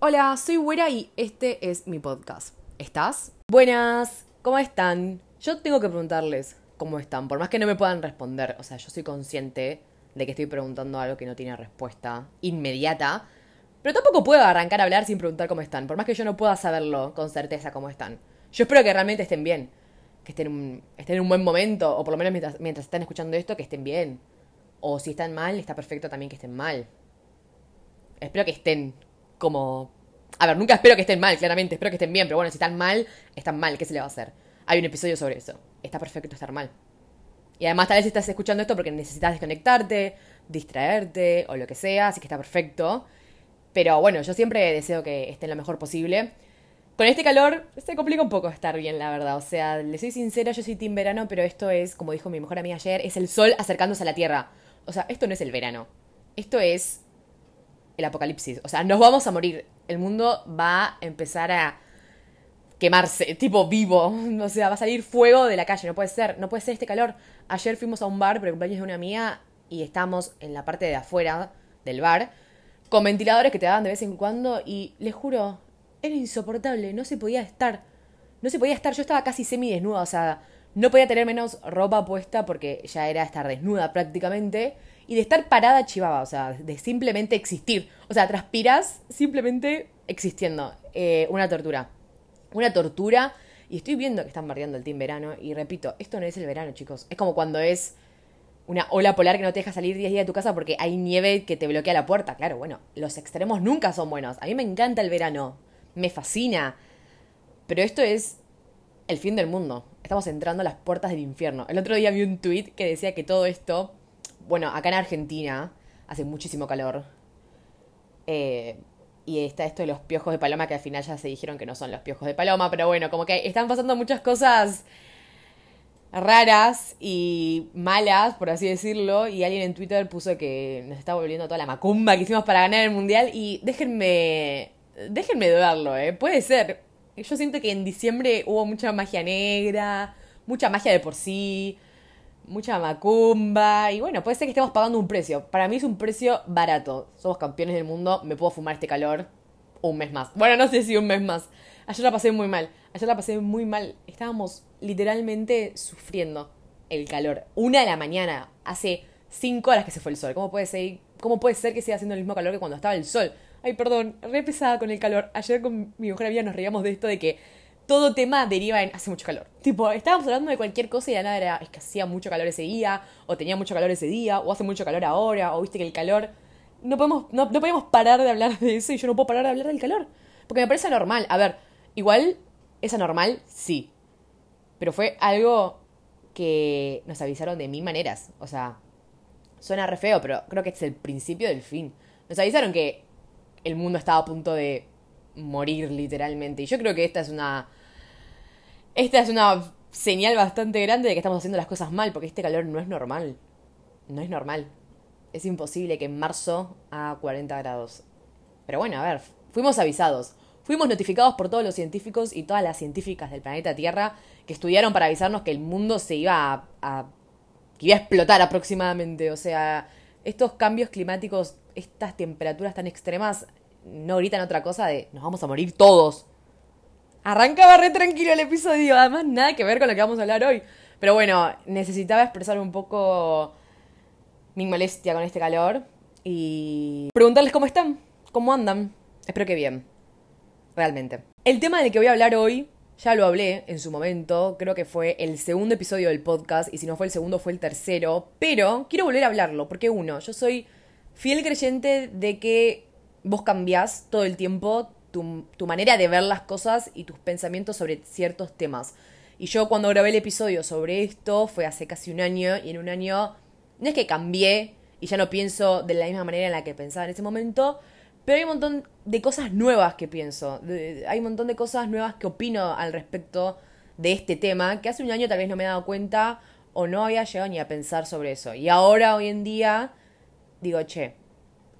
Hola, soy Güera y este es mi podcast. ¿Estás? Buenas, ¿cómo están? Yo tengo que preguntarles cómo están, por más que no me puedan responder. O sea, yo soy consciente de que estoy preguntando algo que no tiene respuesta inmediata. Pero tampoco puedo arrancar a hablar sin preguntar cómo están, por más que yo no pueda saberlo con certeza cómo están. Yo espero que realmente estén bien, que estén, estén en un buen momento, o por lo menos mientras, mientras están escuchando esto, que estén bien. O si están mal, está perfecto también que estén mal. Espero que estén como... A ver, nunca espero que estén mal, claramente, espero que estén bien, pero bueno, si están mal, están mal, ¿qué se le va a hacer? Hay un episodio sobre eso. Está perfecto estar mal. Y además tal vez estás escuchando esto porque necesitas desconectarte, distraerte o lo que sea, así que está perfecto. Pero bueno, yo siempre deseo que estén lo mejor posible. Con este calor se complica un poco estar bien, la verdad. O sea, le soy sincera, yo soy team verano, pero esto es, como dijo mi mejor amiga ayer, es el sol acercándose a la Tierra. O sea, esto no es el verano. Esto es el apocalipsis. O sea, nos vamos a morir. El mundo va a empezar a quemarse, tipo vivo. O sea, va a salir fuego de la calle. No puede ser, no puede ser este calor. Ayer fuimos a un bar por el cumpleaños de una amiga y estamos en la parte de afuera del bar con ventiladores que te daban de vez en cuando y les juro, era insoportable, no se podía estar. No se podía estar, yo estaba casi semi desnuda, o sea, no podía tener menos ropa puesta porque ya era estar desnuda prácticamente. Y de estar parada chivaba, o sea, de simplemente existir. O sea, transpiras simplemente existiendo. Eh, una tortura. Una tortura. Y estoy viendo que están bardeando el team verano. Y repito, esto no es el verano, chicos. Es como cuando es una ola polar que no te deja salir 10 días de tu casa porque hay nieve que te bloquea la puerta. Claro, bueno, los extremos nunca son buenos. A mí me encanta el verano. Me fascina. Pero esto es el fin del mundo. Estamos entrando a las puertas del infierno. El otro día vi un tweet que decía que todo esto, bueno, acá en Argentina hace muchísimo calor. Eh, y está esto de los piojos de paloma que al final ya se dijeron que no son los piojos de paloma, pero bueno, como que están pasando muchas cosas raras y malas, por así decirlo, y alguien en Twitter puso que nos está volviendo toda la macumba que hicimos para ganar el mundial y déjenme déjenme dudarlo, eh, puede ser, yo siento que en diciembre hubo mucha magia negra, mucha magia de por sí, mucha macumba. Y bueno, puede ser que estemos pagando un precio. Para mí es un precio barato. Somos campeones del mundo, me puedo fumar este calor un mes más. Bueno, no sé si un mes más. Ayer la pasé muy mal. Ayer la pasé muy mal. Estábamos literalmente sufriendo el calor. Una de la mañana, hace cinco horas que se fue el sol. ¿Cómo puede ser, cómo puede ser que siga haciendo el mismo calor que cuando estaba el sol? Ay, perdón, re pesada con el calor. Ayer con mi mujer había nos reíamos de esto de que todo tema deriva en hace mucho calor. Tipo, estábamos hablando de cualquier cosa y de nada era es que hacía mucho calor ese día, o tenía mucho calor ese día, o hace mucho calor ahora, o viste que el calor. No podemos, no, no podemos parar de hablar de eso y yo no puedo parar de hablar del calor. Porque me parece normal. A ver, igual es anormal, sí. Pero fue algo que nos avisaron de mil maneras. O sea, suena re feo, pero creo que es el principio del fin. Nos avisaron que el mundo estaba a punto de morir literalmente. Y yo creo que esta es una... Esta es una señal bastante grande de que estamos haciendo las cosas mal, porque este calor no es normal. No es normal. Es imposible que en marzo haga 40 grados. Pero bueno, a ver, fuimos avisados. Fuimos notificados por todos los científicos y todas las científicas del planeta Tierra que estudiaron para avisarnos que el mundo se iba a, a que iba a explotar aproximadamente. O sea, estos cambios climáticos, estas temperaturas tan extremas, no gritan otra cosa de nos vamos a morir todos. Arrancaba re tranquilo el episodio, además nada que ver con lo que vamos a hablar hoy. Pero bueno, necesitaba expresar un poco mi molestia con este calor y preguntarles cómo están, cómo andan. Espero que bien, realmente. El tema del que voy a hablar hoy, ya lo hablé en su momento, creo que fue el segundo episodio del podcast y si no fue el segundo fue el tercero, pero quiero volver a hablarlo porque uno, yo soy fiel creyente de que vos cambiás todo el tiempo tu, manera de ver las cosas y tus pensamientos sobre ciertos temas. Y yo cuando grabé el episodio sobre esto fue hace casi un año y en un año no es que cambié y ya no pienso de la misma manera en la que pensaba en ese momento, pero hay un montón de cosas nuevas que pienso, hay un montón de cosas nuevas que opino al respecto de este tema que hace un año tal vez no me he dado cuenta o no había llegado ni a pensar sobre eso. Y ahora, hoy en día, digo, che,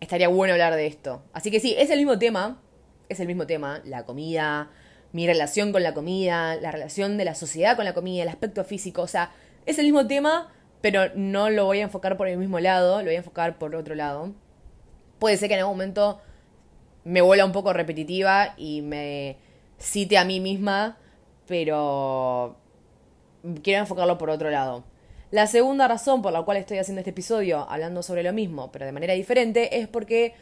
estaría bueno hablar de esto. Así que sí, es el mismo tema, es el mismo tema, la comida, mi relación con la comida, la relación de la sociedad con la comida, el aspecto físico, o sea, es el mismo tema, pero no lo voy a enfocar por el mismo lado, lo voy a enfocar por otro lado. Puede ser que en algún momento me vuela un poco repetitiva y me cite a mí misma, pero quiero enfocarlo por otro lado. La segunda razón por la cual estoy haciendo este episodio hablando sobre lo mismo, pero de manera diferente, es porque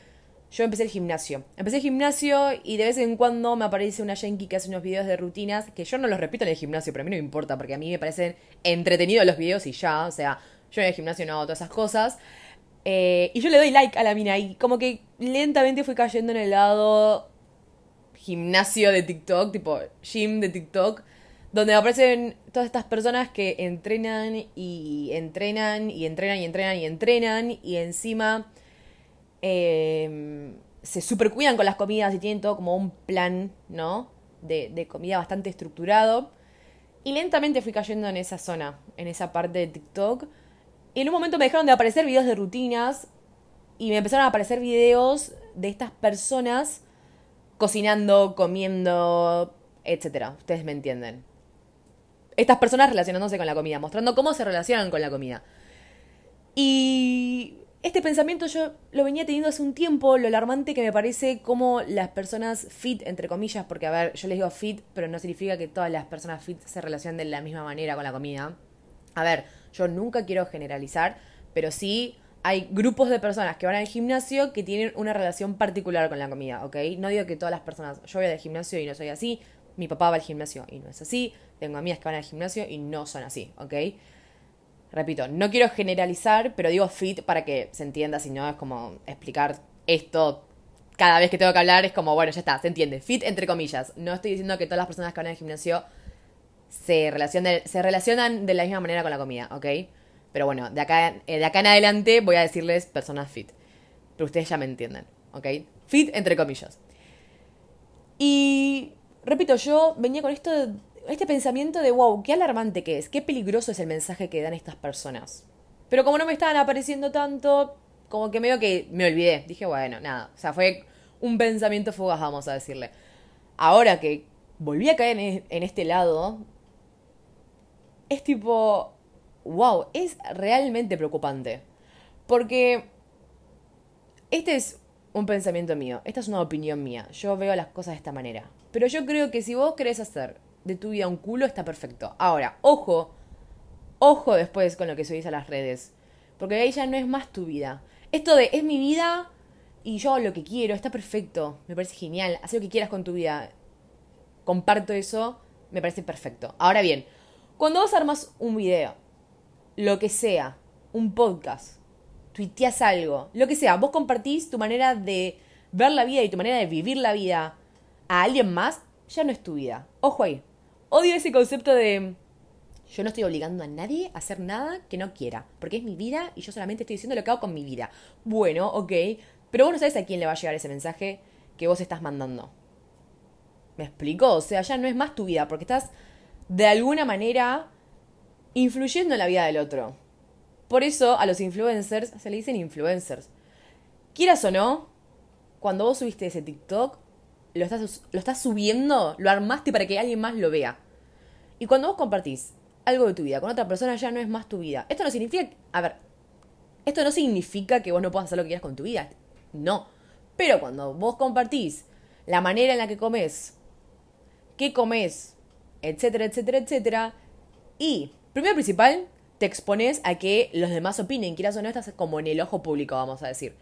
yo empecé el gimnasio. Empecé el gimnasio y de vez en cuando me aparece una Yankee que hace unos videos de rutinas que yo no los repito en el gimnasio, pero a mí no me importa porque a mí me parecen entretenidos los videos y ya, o sea, yo en el gimnasio no hago todas esas cosas. Eh, y yo le doy like a la mina y como que lentamente fui cayendo en el lado gimnasio de TikTok, tipo gym de TikTok, donde aparecen todas estas personas que entrenan y entrenan y entrenan y entrenan y entrenan y encima eh, se supercuidan con las comidas y tienen todo como un plan, ¿no? De, de comida bastante estructurado. Y lentamente fui cayendo en esa zona, en esa parte de TikTok. Y en un momento me dejaron de aparecer videos de rutinas y me empezaron a aparecer videos de estas personas cocinando, comiendo, etc. Ustedes me entienden. Estas personas relacionándose con la comida, mostrando cómo se relacionan con la comida. Y este pensamiento yo lo venía teniendo hace un tiempo, lo alarmante que me parece como las personas fit, entre comillas, porque a ver, yo les digo fit, pero no significa que todas las personas fit se relacionen de la misma manera con la comida. A ver, yo nunca quiero generalizar, pero sí hay grupos de personas que van al gimnasio que tienen una relación particular con la comida, ¿ok? No digo que todas las personas, yo voy al gimnasio y no soy así, mi papá va al gimnasio y no es así, tengo amigas que van al gimnasio y no son así, ¿ok? Repito, no quiero generalizar, pero digo fit para que se entienda, si no es como explicar esto cada vez que tengo que hablar, es como, bueno, ya está, se entiende. Fit entre comillas. No estoy diciendo que todas las personas que van al gimnasio se relacionan, se relacionan de la misma manera con la comida, ¿ok? Pero bueno, de acá, eh, de acá en adelante voy a decirles personas fit. Pero ustedes ya me entienden, ¿ok? Fit entre comillas. Y repito, yo venía con esto este pensamiento de, wow, qué alarmante que es, qué peligroso es el mensaje que dan estas personas. Pero como no me estaban apareciendo tanto, como que medio que me olvidé. Dije, bueno, nada. O sea, fue un pensamiento fugaz, vamos a decirle. Ahora que volví a caer en, en este lado, es tipo, wow, es realmente preocupante. Porque este es un pensamiento mío, esta es una opinión mía. Yo veo las cosas de esta manera. Pero yo creo que si vos querés hacer de tu vida un culo, está perfecto. Ahora, ojo, ojo después con lo que subís a las redes. Porque ahí ya no es más tu vida. Esto de es mi vida y yo lo que quiero, está perfecto. Me parece genial. Haz lo que quieras con tu vida. Comparto eso, me parece perfecto. Ahora bien, cuando vos armas un video, lo que sea, un podcast, tuiteas algo, lo que sea, vos compartís tu manera de ver la vida y tu manera de vivir la vida a alguien más, ya no es tu vida. Ojo ahí. Odio ese concepto de yo no estoy obligando a nadie a hacer nada que no quiera, porque es mi vida y yo solamente estoy diciendo lo que hago con mi vida. Bueno, ok, pero vos no sabes a quién le va a llegar ese mensaje que vos estás mandando. ¿Me explico? O sea, ya no es más tu vida, porque estás de alguna manera influyendo en la vida del otro. Por eso a los influencers se le dicen influencers. Quieras o no, cuando vos subiste ese TikTok, lo estás, lo estás subiendo, lo armaste para que alguien más lo vea. Y cuando vos compartís algo de tu vida con otra persona, ya no es más tu vida. Esto no significa. A ver. Esto no significa que vos no puedas hacer lo que quieras con tu vida. No. Pero cuando vos compartís la manera en la que comes, qué comes, etcétera, etcétera, etcétera, y, primero principal, te expones a que los demás opinen, quieras o no, estás como en el ojo público, vamos a decir.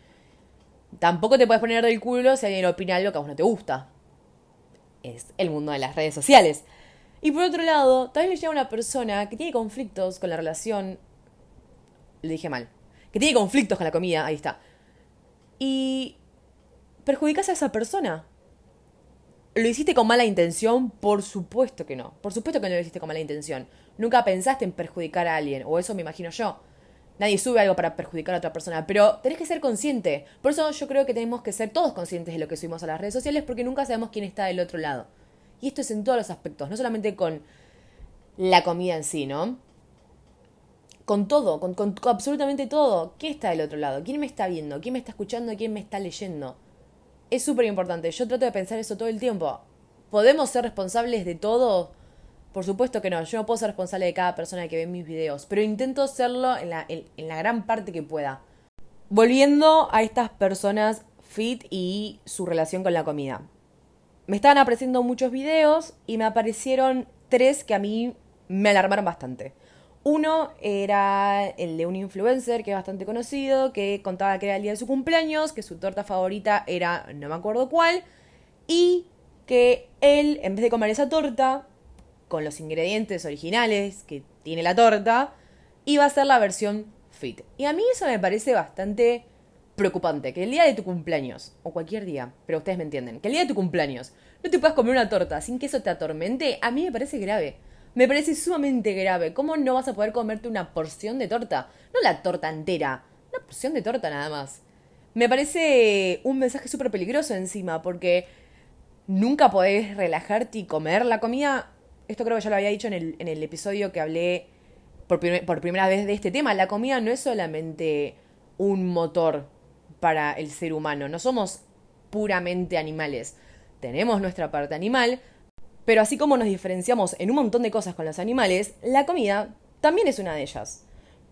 Tampoco te puedes poner del culo si alguien opina algo que a vos no te gusta. Es el mundo de las redes sociales. Y por otro lado, tal vez le llega una persona que tiene conflictos con la relación. Le dije mal. Que tiene conflictos con la comida, ahí está. Y perjudicas a esa persona. ¿Lo hiciste con mala intención? Por supuesto que no. Por supuesto que no lo hiciste con mala intención. Nunca pensaste en perjudicar a alguien, o eso me imagino yo. Nadie sube algo para perjudicar a otra persona, pero tenés que ser consciente. Por eso yo creo que tenemos que ser todos conscientes de lo que subimos a las redes sociales porque nunca sabemos quién está del otro lado. Y esto es en todos los aspectos, no solamente con la comida en sí, ¿no? Con todo, con, absolutamente todo. ¿Quién está del otro lado? ¿Quién me está viendo? ¿Quién me está escuchando? ¿Quién me está leyendo? Es súper importante. Yo trato de pensar eso todo el tiempo. ¿Podemos ser responsables de todo? Por supuesto que no, yo no puedo ser responsable de cada persona que ve mis videos, pero intento serlo en la, en, la gran parte que pueda. Volviendo a estas personas fit y su relación con la comida. Me estaban apareciendo muchos videos y me aparecieron tres que a mí me alarmaron bastante. Uno era el de un influencer que es bastante conocido, que contaba que era el día de su cumpleaños, que su torta favorita era no me acuerdo cuál, y que él, en vez de comer esa torta, con los ingredientes originales que tiene la torta, iba a ser la versión fit. Y a mí eso me parece bastante preocupante, que el día de tu cumpleaños, o cualquier día, pero ustedes me entienden, que el día de tu cumpleaños no te puedas comer una torta sin que eso te atormente, a mí me parece grave. Me parece sumamente grave. ¿Cómo no vas a poder comerte una porción de torta? No la torta entera, una porción de torta nada más. Me parece un mensaje súper peligroso encima, porque nunca podés relajarte y comer la comida. Esto creo que ya lo había dicho en el, en el episodio que hablé por, por primera vez de este tema. La comida no es solamente un motor para el ser humano. No somos puramente animales. Tenemos nuestra parte animal, pero así como nos diferenciamos en un montón de cosas con los animales, la comida también es una de ellas.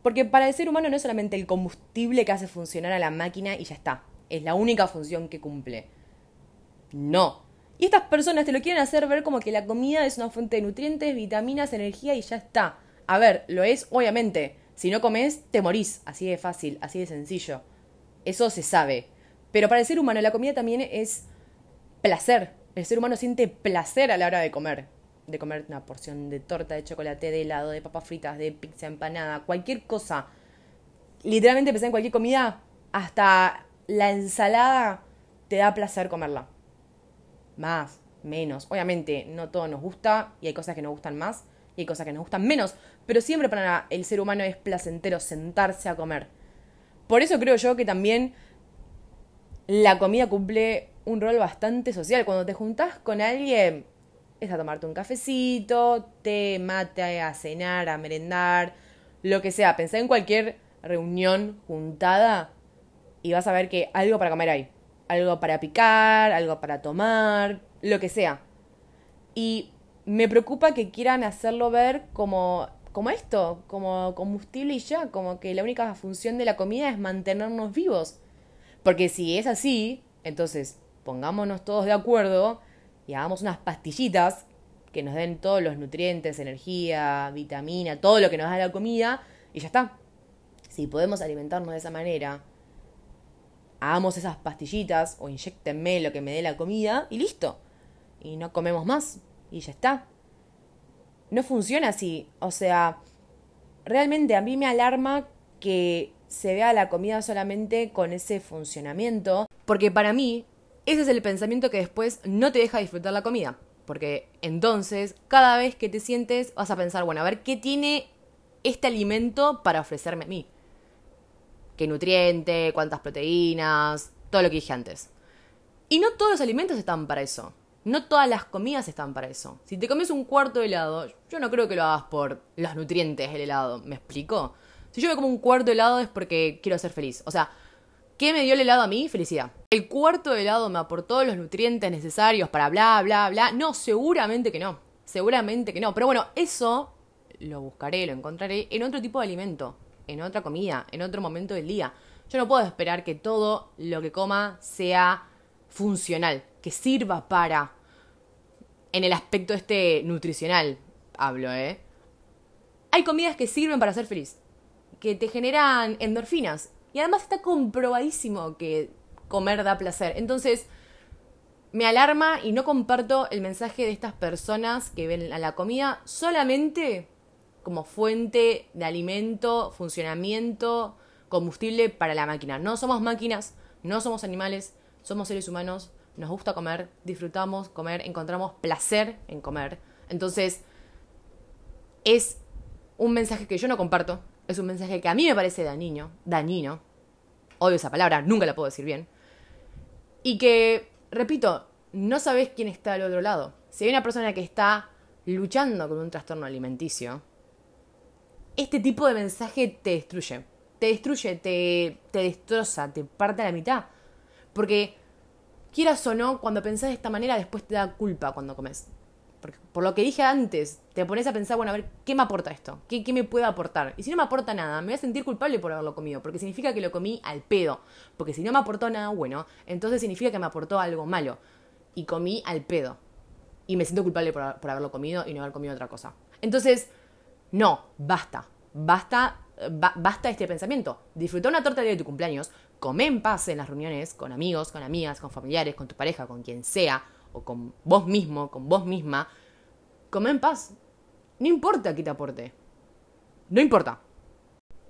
Porque para el ser humano no es solamente el combustible que hace funcionar a la máquina y ya está. Es la única función que cumple. No. Y estas personas te lo quieren hacer ver como que la comida es una fuente de nutrientes, vitaminas, energía y ya está. A ver, lo es, obviamente. Si no comes, te morís. Así de fácil, así de sencillo. Eso se sabe. Pero para el ser humano la comida también es placer. El ser humano siente placer a la hora de comer. De comer una porción de torta, de chocolate, de helado, de papas fritas, de pizza empanada, cualquier cosa. Literalmente pensar en cualquier comida, hasta la ensalada te da placer comerla. Más, menos. Obviamente, no todo nos gusta y hay cosas que nos gustan más y hay cosas que nos gustan menos. Pero siempre para el ser humano es placentero sentarse a comer. Por eso creo yo que también la comida cumple un rol bastante social. Cuando te juntás con alguien, es a tomarte un cafecito, te mate a cenar, a merendar, lo que sea. Pensá en cualquier reunión juntada y vas a ver que algo para comer hay. Algo para picar, algo para tomar, lo que sea. Y me preocupa que quieran hacerlo ver como, como esto, como combustible y ya, como que la única función de la comida es mantenernos vivos. Porque si es así, entonces pongámonos todos de acuerdo y hagamos unas pastillitas que nos den todos los nutrientes, energía, vitamina, todo lo que nos da la comida y ya está. Si podemos alimentarnos de esa manera, hagamos esas pastillitas o inyectenme lo que me dé la comida y listo. Y no comemos más y ya está. No funciona así. O sea, realmente a mí me alarma que se vea la comida solamente con ese funcionamiento, porque para mí ese es el pensamiento que después no te deja disfrutar la comida. Porque entonces, cada vez que te sientes, vas a pensar, bueno, a ver qué tiene este alimento para ofrecerme a mí. ¿Qué nutriente? ¿Cuántas proteínas? Todo lo que dije antes. Y no todos los alimentos están para eso. No todas las comidas están para eso. Si te comes un cuarto de helado, yo no creo que lo hagas por los nutrientes del helado. ¿Me explico? Si yo me como un cuarto de helado es porque quiero ser feliz. O sea, ¿qué me dio el helado a mí? Felicidad. ¿El cuarto de helado me aportó los nutrientes necesarios para bla, bla, bla? No, seguramente que no. Seguramente que no. Pero bueno, eso lo buscaré, lo encontraré en otro tipo de alimento, en otra comida, en otro momento del día. Yo no puedo esperar que todo lo que coma sea funcional, que sirva para, en el aspecto este nutricional, hablo, ¿eh? Hay comidas que sirven para ser feliz, que te generan endorfinas. Y además está comprobadísimo que comer da placer. Entonces, me alarma y no comparto el mensaje de estas personas que ven a la comida solamente como fuente de alimento, funcionamiento, combustible para la máquina. No somos máquinas, no somos animales, somos seres humanos, nos gusta comer, disfrutamos comer, encontramos placer en comer. Entonces, es un mensaje que yo no comparto, es un mensaje que a mí me parece dañino, dañino. Odio esa palabra, nunca la puedo decir bien. Y que, repito, no sabes quién está al otro lado. Si hay una persona que está luchando con un trastorno alimenticio, este tipo de mensaje te destruye. Te destruye, te, te destroza, te parte a la mitad. Porque, quieras o no, cuando pensás de esta manera, después te da culpa cuando comes. Porque por lo que dije antes, te pones a pensar, bueno, a ver, ¿qué me aporta esto? ¿Qué, ¿Qué me puede aportar? Y si no me aporta nada, me voy a sentir culpable por haberlo comido, porque significa que lo comí al pedo. Porque si no me aportó nada bueno, entonces significa que me aportó algo malo. Y comí al pedo. Y me siento culpable por, por haberlo comido y no haber comido otra cosa. Entonces, no, basta. Basta basta este pensamiento. Disfruta una torta de tu cumpleaños, come en paz en las reuniones con amigos, con amigas, con familiares, con tu pareja, con quien sea, o con vos mismo, con vos misma. Come en paz. No importa qué te aporte. No importa.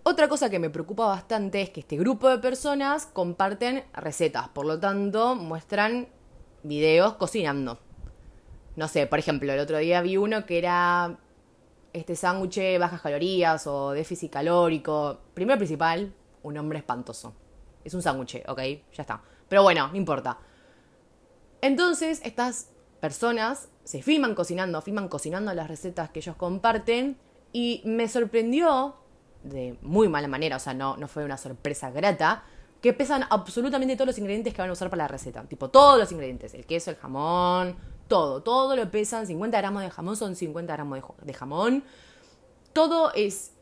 Otra cosa que me preocupa bastante es que este grupo de personas comparten recetas, por lo tanto muestran videos cocinando. No sé, por ejemplo, el otro día vi uno que era este sándwich bajas calorías o déficit calórico. Primero principal, un hombre espantoso. Es un sándwich, ok, ya está. Pero bueno, no importa. Entonces, estas personas se filman cocinando, filman cocinando las recetas que ellos comparten y me sorprendió, de muy mala manera, o sea, no, no fue una sorpresa grata, que pesan absolutamente todos los ingredientes que van a usar para la receta. Tipo, todos los ingredientes. El queso, el jamón, todo, todo lo pesan, 50 gramos de jamón son 50 gramos de, jamón. Todo es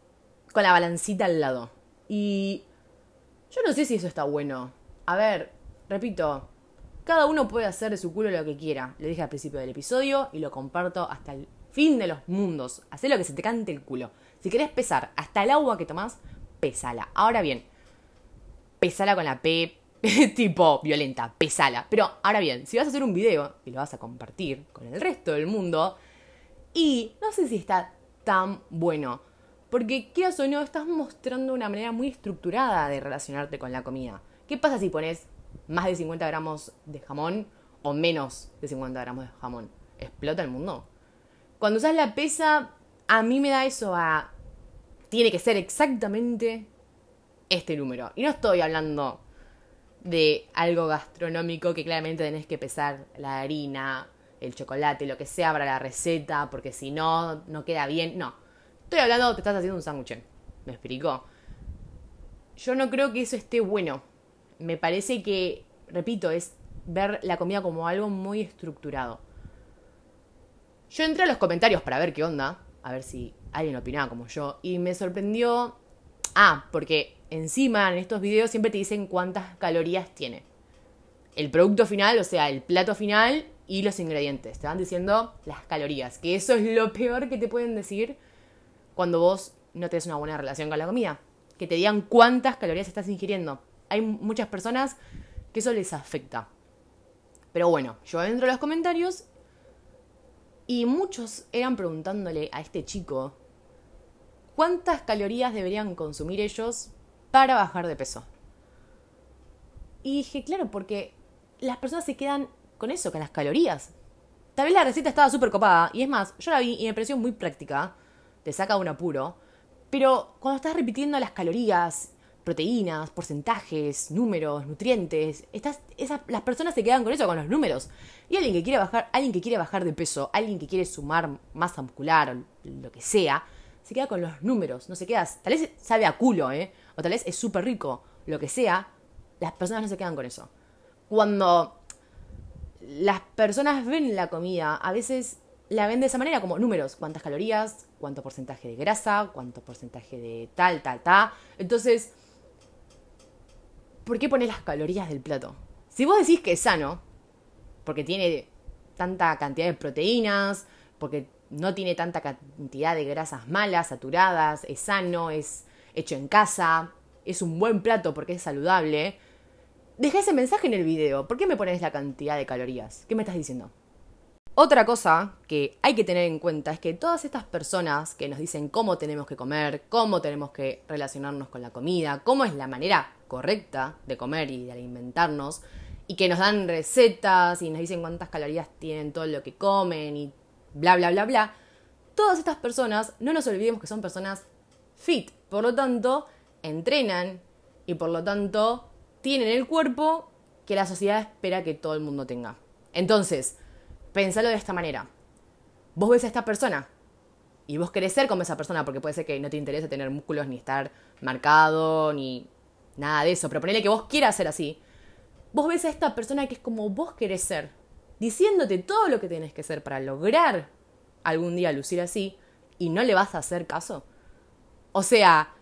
con la balancita al lado. Y yo no sé si eso está bueno. A ver, repito, cada uno puede hacer de su culo lo que quiera. Lo dije al principio del episodio y lo comparto hasta el fin de los mundos. Haz lo que se te cante el culo. Si querés pesar hasta el agua que tomás, pesala. Ahora bien, pesala con la P tipo violenta, pesala. Pero ahora bien, si vas a hacer un video y lo vas a compartir con el resto del mundo, y no sé si está tan bueno. Porque, qué o no, estás mostrando una manera muy estructurada de relacionarte con la comida. ¿Qué pasa si pones más de 50 gramos de jamón o menos de 50 gramos de jamón? ¿Explota el mundo? Cuando usas la pesa, a mí me da eso a... Tiene que ser exactamente este número. Y no estoy hablando de algo gastronómico que claramente tenés que pesar la harina, el chocolate, lo que sea para la receta, porque si no, no queda bien. No. Estoy hablando, te estás haciendo un sándwich. ¿Me explico? Yo no creo que eso esté bueno. Me parece que, repito, es ver la comida como algo muy estructurado. Yo entré a los comentarios para ver qué onda, a ver si alguien opinaba como yo, y me sorprendió. Ah, porque encima en estos videos siempre te dicen cuántas calorías tiene. El producto final, o sea, el plato final y los ingredientes. Te van diciendo las calorías, que eso es lo peor que te pueden decir cuando vos no tenés una buena relación con la comida. Que te digan cuántas calorías estás ingiriendo. Hay muchas personas que eso les afecta. Pero bueno, yo entro a los comentarios y muchos eran preguntándole a este chico cuántas calorías deberían consumir ellos para bajar de peso. Y dije, claro, porque las personas se quedan con eso, con las calorías. Tal vez la receta estaba súper copada, y es más, yo la vi y me pareció muy práctica, te saca un apuro, pero cuando estás repitiendo las calorías, proteínas, porcentajes, números, nutrientes, estás, esas, las personas se quedan con eso, con los números. Y alguien que quiere bajar, alguien que quiere bajar de peso, alguien que quiere sumar masa muscular o lo que sea, se queda con los números, no se queda, tal vez sabe a culo, ¿eh? O tal vez es súper rico, lo que sea, las personas no se quedan con eso. Cuando las personas ven la comida, a veces la ven de esa manera, como números, cuántas calorías, cuánto porcentaje de grasa, cuánto porcentaje de tal, tal, tal. Entonces, ¿por qué pones las calorías del plato? Si vos decís que es sano, porque tiene tanta cantidad de proteínas, porque no tiene tanta cantidad de grasas malas, saturadas, es sano, es hecho en casa, es un buen plato porque es saludable, deja ese mensaje en el video. ¿Por qué me pones la cantidad de calorías? ¿Qué me estás diciendo? Otra cosa que hay que tener en cuenta es que todas estas personas que nos dicen cómo tenemos que comer, cómo tenemos que relacionarnos con la comida, cómo es la manera correcta de comer y de alimentarnos, y que nos dan recetas y nos dicen cuántas calorías tienen todo lo que comen y bla, bla, bla, bla, todas estas personas, no nos olvidemos que son personas fit, por lo tanto, entrenan y por lo tanto tienen el cuerpo que la sociedad espera que todo el mundo tenga. Entonces, pensalo de esta manera. Vos ves a esta persona y vos querés ser como esa persona porque puede ser que no te interese tener músculos ni estar marcado ni nada de eso, pero ponele que vos quieras ser así. Vos ves a esta persona que es como vos querés ser, diciéndote todo lo que tenés que ser para lograr algún día lucir así y no le vas a hacer caso. O sea,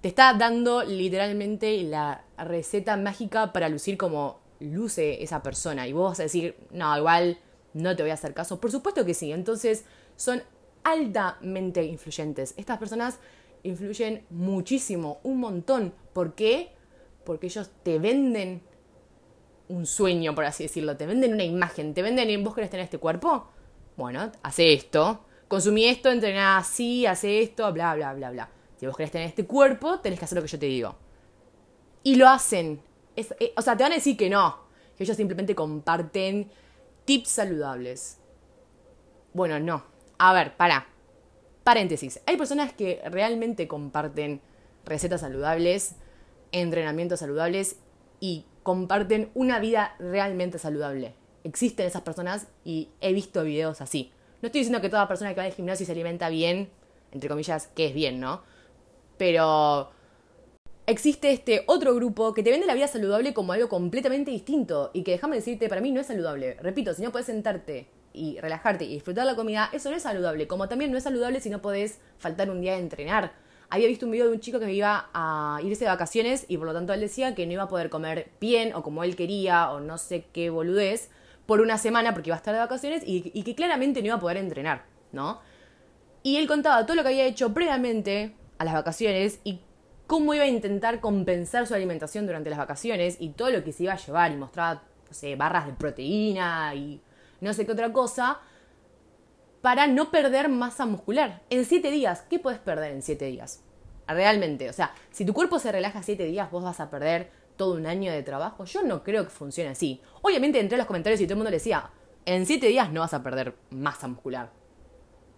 te está dando literalmente la receta mágica para lucir como luce esa persona. Y vos vas a decir, no, igual no te voy a hacer caso. Por supuesto que sí. Entonces, son altamente influyentes. Estas personas influyen muchísimo, un montón. ¿Por qué? Porque ellos te venden un sueño, por así decirlo. Te venden una imagen. Te venden, ¿vos querés tener este cuerpo? Bueno, hace esto. Consumí esto, entrená así, hace esto, bla, bla, bla, bla. Si vos querés tener este cuerpo, tenés que hacer lo que yo te digo. Y lo hacen. Eh, o sea, te van a decir que no. Que ellos simplemente comparten tips saludables. Bueno, no. A ver, para. Paréntesis. Hay personas que realmente comparten recetas saludables, entrenamientos saludables y comparten una vida realmente saludable. Existen esas personas y he visto videos así. No estoy diciendo que toda persona que va al gimnasio se alimenta bien, entre comillas, que es bien, ¿no? Pero existe este otro grupo que te vende la vida saludable como algo completamente distinto y que déjame decirte, para mí no es saludable. Repito, si no puedes sentarte y relajarte y disfrutar la comida, eso no es saludable. Como también no es saludable si no podés faltar un día de entrenar. Había visto un video de un chico que iba a irse de vacaciones y por lo tanto él decía que no iba a poder comer bien o como él quería o no sé qué boludez por una semana porque iba a estar de vacaciones y, que claramente no iba a poder entrenar, ¿no? Y él contaba todo lo que había hecho previamente a las vacaciones y cómo iba a intentar compensar su alimentación durante las vacaciones y todo lo que se iba a llevar y mostraba, no sé, barras de proteína y no sé qué otra cosa para no perder masa muscular. En siete días, ¿qué puedes perder en siete días? Realmente, o sea, si tu cuerpo se relaja siete días, vos vas a perder todo un año de trabajo. Yo no creo que funcione así. Obviamente entré a los comentarios y todo el mundo le decía, en siete días no vas a perder masa muscular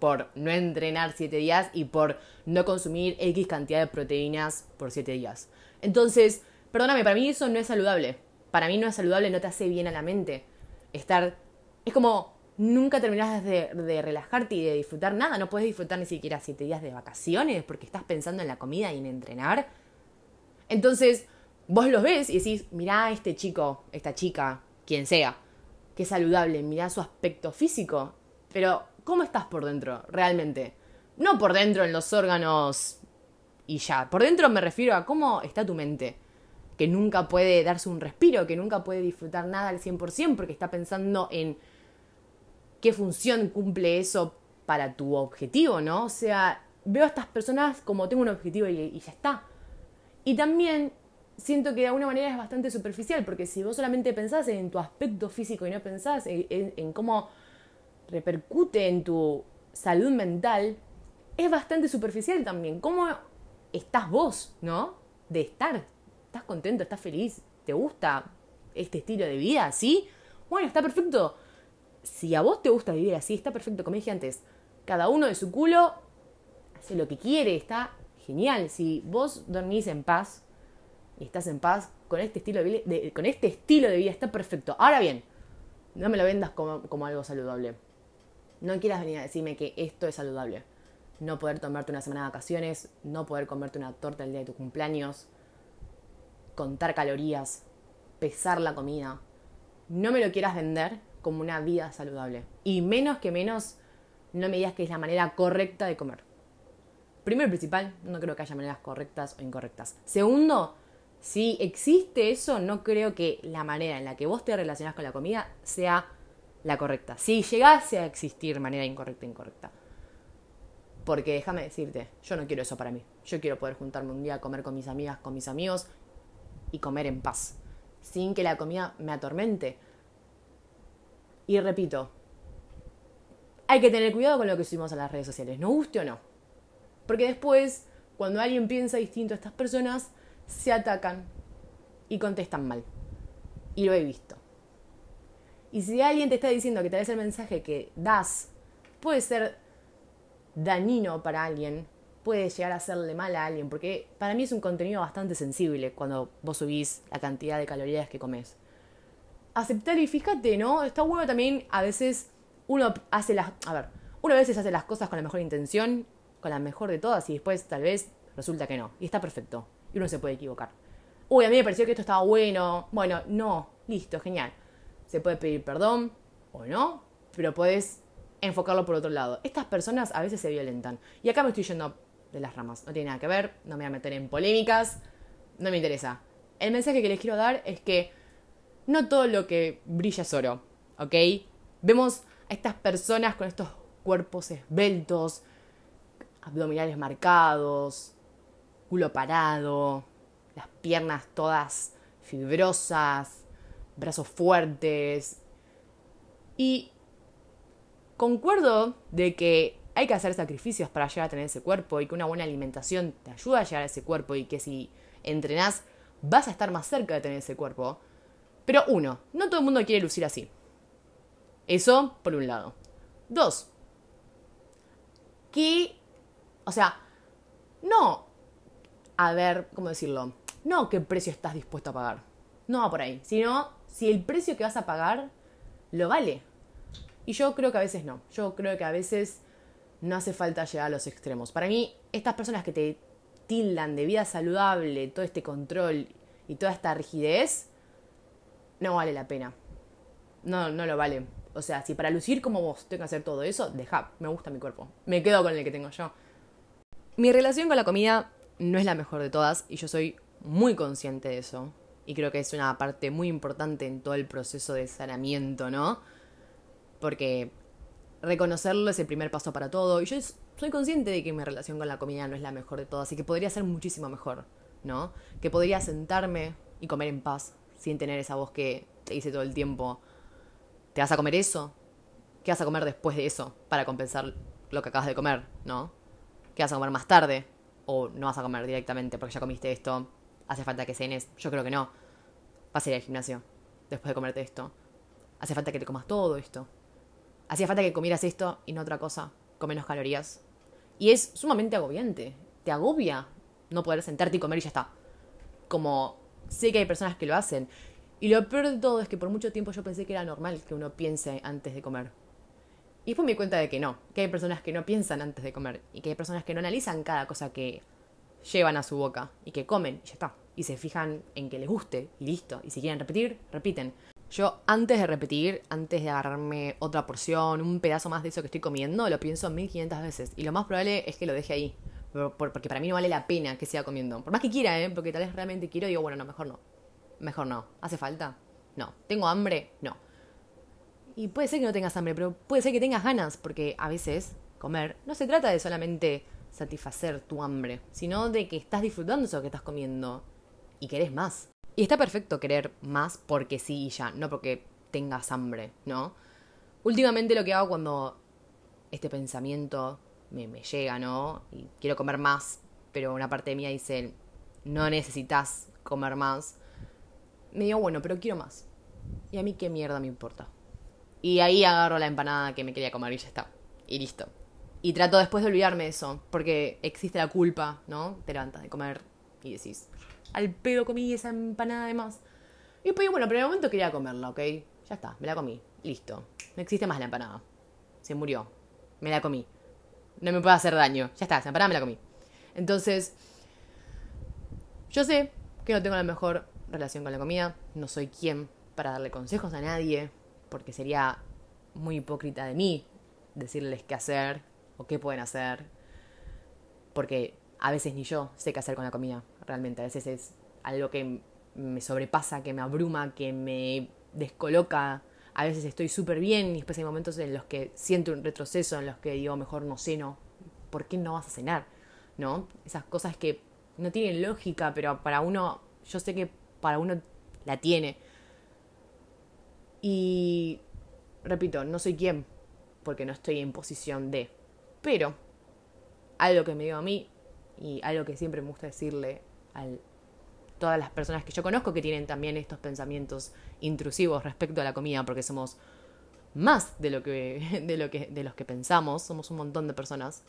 por no entrenar 7 días y por no consumir X cantidad de proteínas por 7 días. Entonces, perdóname, para mí eso no es saludable. Para mí no es saludable, no te hace bien a la mente. Estar... Es como nunca terminas de, de relajarte y de disfrutar nada. No puedes disfrutar ni siquiera 7 días de vacaciones porque estás pensando en la comida y en entrenar. Entonces, vos los ves y decís, mirá este chico, esta chica, quien sea, es saludable, mirá su aspecto físico. Pero ¿Cómo estás por dentro, realmente? No por dentro en los órganos y ya. Por dentro me refiero a cómo está tu mente. Que nunca puede darse un respiro, que nunca puede disfrutar nada al 100% porque está pensando en qué función cumple eso para tu objetivo, ¿no? O sea, veo a estas personas como tengo un objetivo y, ya está. Y también siento que de alguna manera es bastante superficial, porque si vos solamente pensás en tu aspecto físico y no pensás en cómo repercute en tu salud mental, es bastante superficial también. ¿Cómo estás vos, no? De estar. ¿Estás contento? ¿Estás feliz? ¿Te gusta este estilo de vida? ¿Sí? Bueno, está perfecto. Si a vos te gusta vivir así, está perfecto. Como dije antes, cada uno de su culo hace lo que quiere, está genial. Si vos dormís en paz y estás en paz con este estilo de, con este estilo de vida, está perfecto. Ahora bien, no me lo vendas como, como algo saludable. No quieras venir a decirme que esto es saludable. No poder tomarte una semana de vacaciones, no poder comerte una torta el día de tu cumpleaños, contar calorías, pesar la comida. No me lo quieras vender como una vida saludable. Y menos que menos, no me digas que es la manera correcta de comer. Primero y principal, no creo que haya maneras correctas o incorrectas. Segundo, si existe eso, no creo que la manera en la que vos te relacionás con la comida sea la correcta. Si llegase a existir manera incorrecta, incorrecta. Porque déjame decirte, yo no quiero eso para mí. Yo quiero poder juntarme un día a comer con mis amigas, con mis amigos y comer en paz. Sin que la comida me atormente. Y repito, hay que tener cuidado con lo que subimos a las redes sociales, no guste o no. Porque después, cuando alguien piensa distinto a estas personas, se atacan y contestan mal. Y lo he visto. Y si alguien te está diciendo que tal vez el mensaje que das puede ser dañino para alguien, puede llegar a hacerle mal a alguien, porque para mí es un contenido bastante sensible cuando vos subís la cantidad de calorías que comes. Aceptar y fíjate, ¿no? Está bueno también, a veces uno hace las... A ver, uno a veces hace las cosas con la mejor intención, con la mejor de todas, y después tal vez resulta que no. Y está perfecto. Y uno se puede equivocar. Uy, a mí me pareció que esto estaba bueno. Bueno, no, listo, genial se puede pedir perdón o no, pero puedes enfocarlo por otro lado. Estas personas a veces se violentan. Y acá me estoy yendo de las ramas. No tiene nada que ver, no me voy a meter en polémicas, no me interesa. El mensaje que les quiero dar es que no todo lo que brilla es oro, ¿ok? Vemos a estas personas con estos cuerpos esbeltos, abdominales marcados, culo parado, las piernas todas fibrosas, brazos fuertes. Y concuerdo de que hay que hacer sacrificios para llegar a tener ese cuerpo y que una buena alimentación te ayuda a llegar a ese cuerpo y que si entrenás vas a estar más cerca de tener ese cuerpo. Pero uno, no todo el mundo quiere lucir así. Eso por un lado. Dos, que, o sea, no, a ver, ¿cómo decirlo? No qué precio estás dispuesto a pagar. No va por ahí, sino si el precio que vas a pagar lo vale. Y yo creo que a veces no. Yo creo que a veces no hace falta llegar a los extremos. Para mí, estas personas que te tildan de vida saludable, todo este control y toda esta rigidez, no vale la pena. No, no lo vale. O sea, si para lucir como vos tengo que hacer todo eso, deja, me gusta mi cuerpo. Me quedo con el que tengo yo. Mi relación con la comida no es la mejor de todas y yo soy muy consciente de eso. Y creo que es una parte muy importante en todo el proceso de sanamiento, ¿no? Porque reconocerlo es el primer paso para todo. Y yo soy consciente de que mi relación con la comida no es la mejor de todas y que podría ser muchísimo mejor, ¿no? Que podría sentarme y comer en paz sin tener esa voz que te dice todo el tiempo, ¿te vas a comer eso? ¿Qué vas a comer después de eso para compensar lo que acabas de comer, ¿no? ¿Qué vas a comer más tarde? O no vas a comer directamente porque ya comiste esto. ¿Hace falta que cenes? Yo creo que no. Vas a ir al gimnasio después de comerte esto. Hace falta que te comas todo esto. Hacía falta que comieras esto y no otra cosa, con menos calorías. Y es sumamente agobiante. Te agobia no poder sentarte y comer y ya está. Como sé que hay personas que lo hacen. Y lo peor de todo es que por mucho tiempo yo pensé que era normal que uno piense antes de comer. Y me di cuenta de que no, que hay personas que no piensan antes de comer y que hay personas que no analizan cada cosa que llevan a su boca y que comen y ya está. Y se fijan en que les guste y listo. Y si quieren repetir, repiten. Yo antes de repetir, antes de agarrarme otra porción, un pedazo más de eso que estoy comiendo, lo pienso 1500 veces. Y lo más probable es que lo deje ahí. porque para mí no vale la pena que siga comiendo. Por más que quiera, ¿eh? Porque tal vez realmente quiero, digo, bueno, no, mejor no. Mejor no. ¿Hace falta? No. ¿Tengo hambre? No. Y puede ser que no tengas hambre, pero puede ser que tengas ganas, porque a veces comer no se trata de solamente satisfacer tu hambre, sino de que estás disfrutando eso que estás comiendo y querés más. Y está perfecto querer más porque sí y ya, no porque tengas hambre, ¿no? Últimamente lo que hago cuando este pensamiento me, me llega, ¿no? Y quiero comer más, pero una parte de mí dice, no necesitas comer más. Me digo, bueno, pero quiero más. Y a mí qué mierda me importa. Y ahí agarro la empanada que me quería comer y ya está. Y listo. Y trato después de olvidarme de eso, porque existe la culpa, ¿no? Te levantas de comer y decís, al pedo comí esa empanada de más. Y pues bueno, pero en el momento quería comerla, ¿ok? Ya está, me la comí. Listo. No existe más la empanada. Se murió. Me la comí. No me puede hacer daño. Ya está, esa empanada me la comí. Entonces, yo sé que no tengo la mejor relación con la comida. No soy quien para darle consejos a nadie. Porque sería muy hipócrita de mí decirles qué hacer o qué pueden hacer. Porque a veces ni yo sé qué hacer con la comida realmente. A veces es algo que me sobrepasa, que me abruma, que me descoloca. A veces estoy súper bien y después hay momentos en los que siento un retroceso, en los que digo, mejor no ceno. ¿Por qué no vas a cenar? ¿No? Esas cosas que no tienen lógica, pero para uno, yo sé que para uno la tiene. Y repito, no soy quien, porque no estoy en posición de. Pero, algo que me digo a mí, y algo que siempre me gusta decirle a todas las personas que yo conozco que tienen también estos pensamientos intrusivos respecto a la comida, porque somos más de lo que, de lo que, de los que pensamos, somos un montón de personas.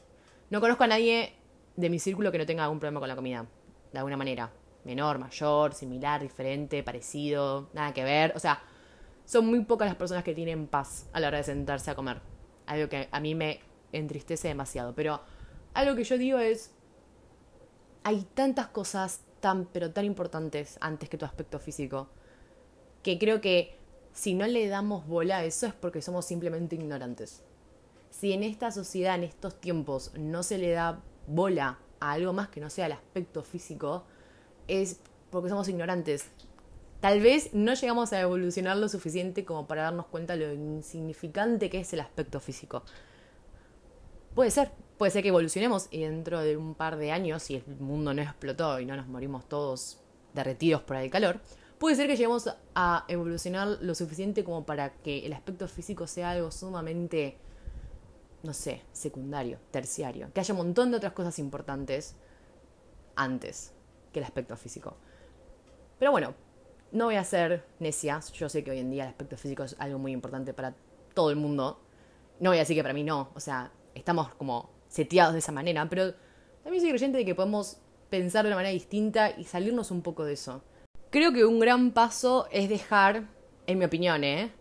No conozco a nadie de mi círculo que no tenga algún problema con la comida, de alguna manera. Menor, mayor, similar, diferente, parecido, nada que ver. O sea, son muy pocas las personas que tienen paz a la hora de sentarse a comer. Algo que a mí me entristece demasiado. Pero algo que yo digo es, hay tantas cosas tan, pero tan importantes antes que tu aspecto físico, que creo que si no le damos bola a eso es porque somos simplemente ignorantes. si en esta sociedad, en estos tiempos, no se le da bola a algo más que no sea el aspecto físico, es porque somos ignorantes. Tal vez no llegamos a evolucionar lo suficiente como para darnos cuenta de lo insignificante que es el aspecto físico. Puede ser, puede ser que evolucionemos y dentro de un par de años, si el mundo no explotó y no nos morimos todos derretidos por el calor, puede ser que lleguemos a evolucionar lo suficiente como para que el aspecto físico sea algo sumamente, no sé, secundario, terciario. Que haya un montón de otras cosas importantes antes que el aspecto físico. Pero bueno, no voy a ser necia. Yo sé que hoy en día el aspecto físico es algo muy importante para todo el mundo. No voy a decir que para mí no. O sea, estamos como seteados de esa manera. Pero también soy creyente de que podemos pensar de una manera distinta y salirnos un poco de eso. Creo que un gran paso es dejar, en mi opinión, ¿eh?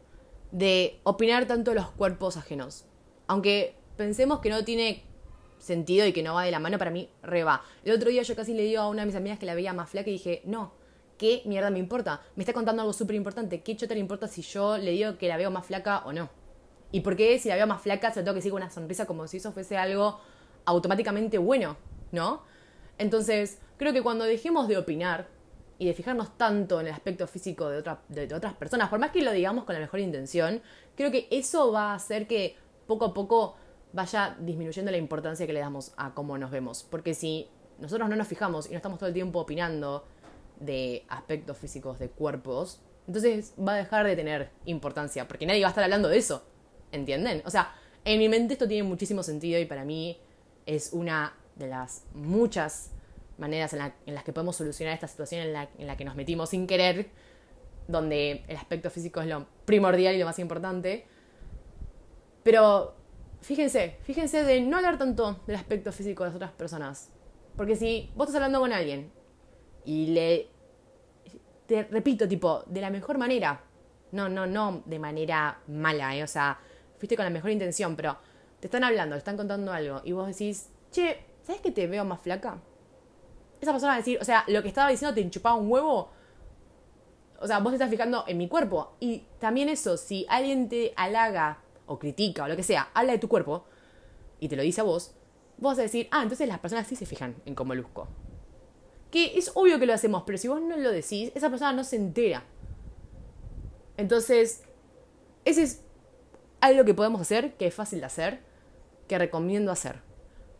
de opinar tanto de los cuerpos ajenos. Aunque pensemos que no tiene sentido y que no va de la mano, para mí re va. El otro día yo casi le digo a una de mis amigas que la veía más flaca y dije, no, ¿qué mierda me importa? Me está contando algo súper importante. ¿Qué chota le importa si yo le digo que la veo más flaca o no? ¿Y por qué si la veo más flaca se lo tengo que decir con una sonrisa como si eso fuese algo automáticamente bueno? ¿No? Entonces, creo que cuando dejemos de opinar y de fijarnos tanto en el aspecto físico de, de otras personas, por más que lo digamos con la mejor intención, creo que eso va a hacer que poco a poco vaya disminuyendo la importancia que le damos a cómo nos vemos. Porque si nosotros no nos fijamos y no estamos todo el tiempo opinando de aspectos físicos de cuerpos, entonces va a dejar de tener importancia, porque nadie va a estar hablando de eso. ¿Entienden? O sea, en mi mente esto tiene muchísimo sentido y para mí es una de las muchas maneras en, las que podemos solucionar esta situación en la, en la que nos metimos sin querer, donde el aspecto físico es lo primordial y lo más importante. Pero fíjense, fíjense de no hablar tanto del aspecto físico de las otras personas. Porque si vos estás hablando con alguien y le... Te repito, tipo, de la mejor manera. No, no, no de manera mala, ¿eh? O sea, fuiste con la mejor intención, pero te están hablando, te están contando algo y vos decís, che, ¿sabes que te veo más flaca? esa persona va a decir, o sea, lo que estaba diciendo te enchupaba un huevo. O sea, vos te estás fijando en mi cuerpo. Y también eso, si alguien te halaga o critica o lo que sea, habla de tu cuerpo y te lo dice a vos, vos vas a decir, ah, entonces las personas sí se fijan en cómo luzco. Que es obvio que lo hacemos, pero si vos no lo decís, esa persona no se entera. Entonces, ese es algo que podemos hacer, que es fácil de hacer, que recomiendo hacer.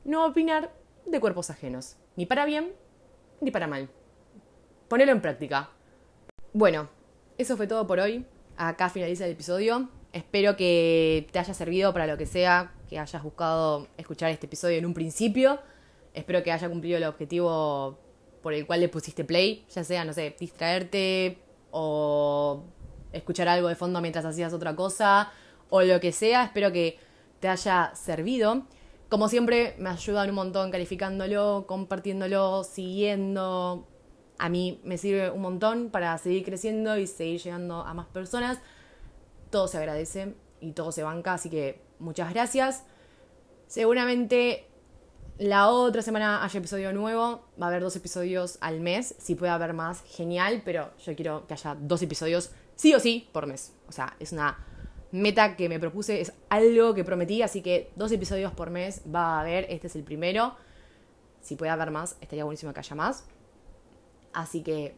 No opinar de cuerpos ajenos, ni para bien ni para mal. Ponelo en práctica. Bueno, eso fue todo por hoy. Acá finaliza el episodio. Espero que te haya servido para lo que sea, que hayas buscado escuchar este episodio en un principio. Espero que haya cumplido el objetivo por el cual le pusiste play, ya sea, no sé, distraerte o escuchar algo de fondo mientras hacías otra cosa o lo que sea. Espero que te haya servido. Como siempre, me ayudan un montón calificándolo, compartiéndolo, siguiendo. A mí me sirve un montón para seguir creciendo y seguir llegando a más personas. Todo se agradece y todo se banca, así que muchas gracias. Seguramente la otra semana haya episodio nuevo. Va a haber dos episodios al mes. Si puede haber más, genial. Pero yo quiero que haya dos episodios sí o sí por mes. O sea, es una meta que me propuse, es algo que prometí, así que dos episodios por mes va a haber, este es el primero. Si puede haber más, estaría buenísimo que haya más. Así que,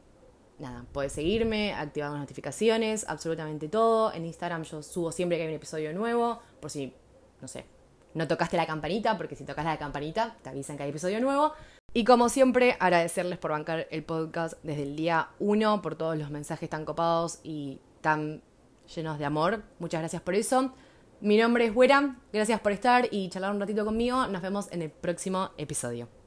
nada, puedes seguirme, activar las notificaciones, absolutamente todo. En Instagram yo subo siempre que hay un episodio nuevo, por si, no sé, no tocaste la campanita, porque si tocas la campanita te avisan que hay episodio nuevo. Y como siempre, agradecerles por bancar el podcast desde el día 1, por todos los mensajes tan copados y tan llenos de amor. Muchas gracias por eso. Mi nombre es Güera, gracias por estar y charlar un ratito conmigo. Nos vemos en el próximo episodio.